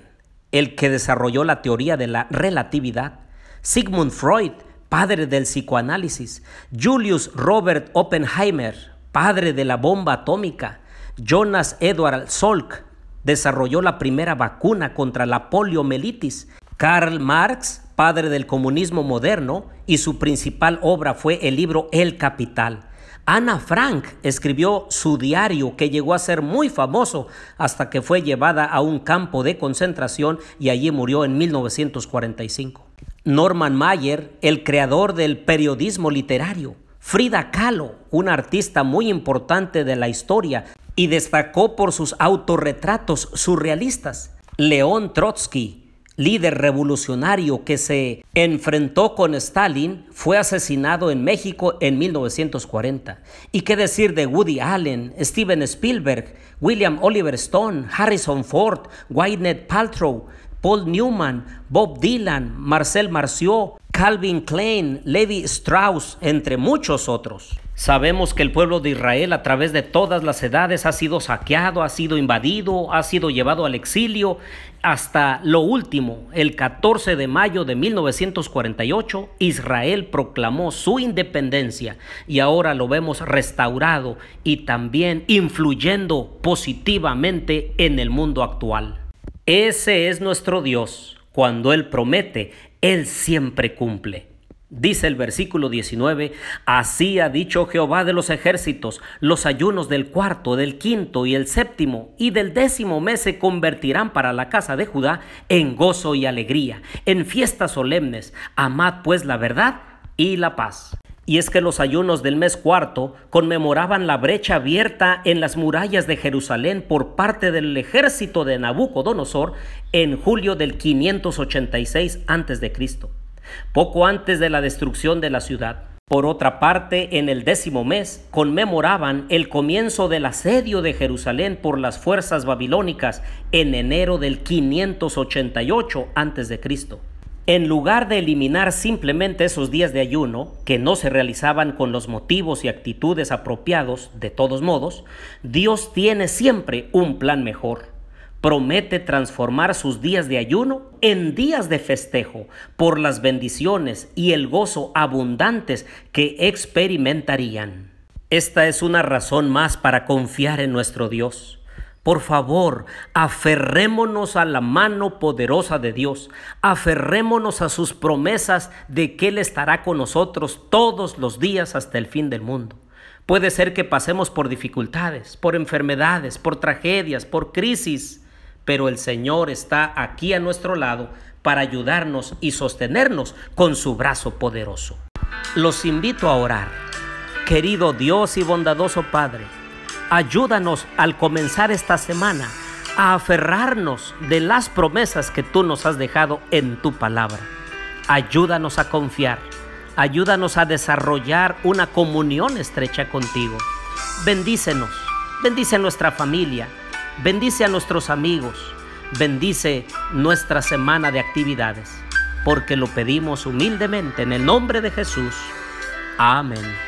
el que desarrolló la teoría de la relatividad. Sigmund Freud, padre del psicoanálisis, Julius Robert Oppenheimer, padre de la bomba atómica, Jonas Edward Salk, desarrolló la primera vacuna contra la poliomielitis Karl Marx, padre del comunismo moderno, y su principal obra fue el libro El Capital. Ana Frank escribió su diario que llegó a ser muy famoso hasta que fue llevada a un campo de concentración y allí murió en 1945. Norman Mayer, el creador del periodismo literario. Frida Kahlo, una artista muy importante de la historia y destacó por sus autorretratos surrealistas. León Trotsky, líder revolucionario que se enfrentó con Stalin, fue asesinado en México en 1940. ¿Y qué decir de Woody Allen, Steven Spielberg, William Oliver Stone, Harrison Ford, Gwyneth Paltrow, Paul Newman, Bob Dylan, Marcel Marceau, Calvin Klein, Levi Strauss, entre muchos otros? Sabemos que el pueblo de Israel a través de todas las edades ha sido saqueado, ha sido invadido, ha sido llevado al exilio. Hasta lo último, el 14 de mayo de 1948, Israel proclamó su independencia y ahora lo vemos restaurado y también influyendo positivamente en el mundo actual. Ese es nuestro Dios. Cuando Él promete, Él siempre cumple. Dice el versículo 19, así ha dicho Jehová de los ejércitos, los ayunos del cuarto, del quinto y el séptimo y del décimo mes se convertirán para la casa de Judá en gozo y alegría, en fiestas solemnes. Amad pues la verdad y la paz. Y es que los ayunos del mes cuarto conmemoraban la brecha abierta en las murallas de Jerusalén por parte del ejército de Nabucodonosor en julio del 586 a.C poco antes de la destrucción de la ciudad. Por otra parte, en el décimo mes conmemoraban el comienzo del asedio de Jerusalén por las fuerzas babilónicas en enero del 588 a.C. En lugar de eliminar simplemente esos días de ayuno, que no se realizaban con los motivos y actitudes apropiados, de todos modos, Dios tiene siempre un plan mejor promete transformar sus días de ayuno en días de festejo por las bendiciones y el gozo abundantes que experimentarían. Esta es una razón más para confiar en nuestro Dios. Por favor, aferrémonos a la mano poderosa de Dios, aferrémonos a sus promesas de que Él estará con nosotros todos los días hasta el fin del mundo. Puede ser que pasemos por dificultades, por enfermedades, por tragedias, por crisis, pero el Señor está aquí a nuestro lado para ayudarnos y sostenernos con su brazo poderoso. Los invito a orar. Querido Dios y bondadoso Padre, ayúdanos al comenzar esta semana a aferrarnos de las promesas que tú nos has dejado en tu palabra. Ayúdanos a confiar, ayúdanos a desarrollar una comunión estrecha contigo. Bendícenos, bendice nuestra familia, Bendice a nuestros amigos, bendice nuestra semana de actividades, porque lo pedimos humildemente en el nombre de Jesús. Amén.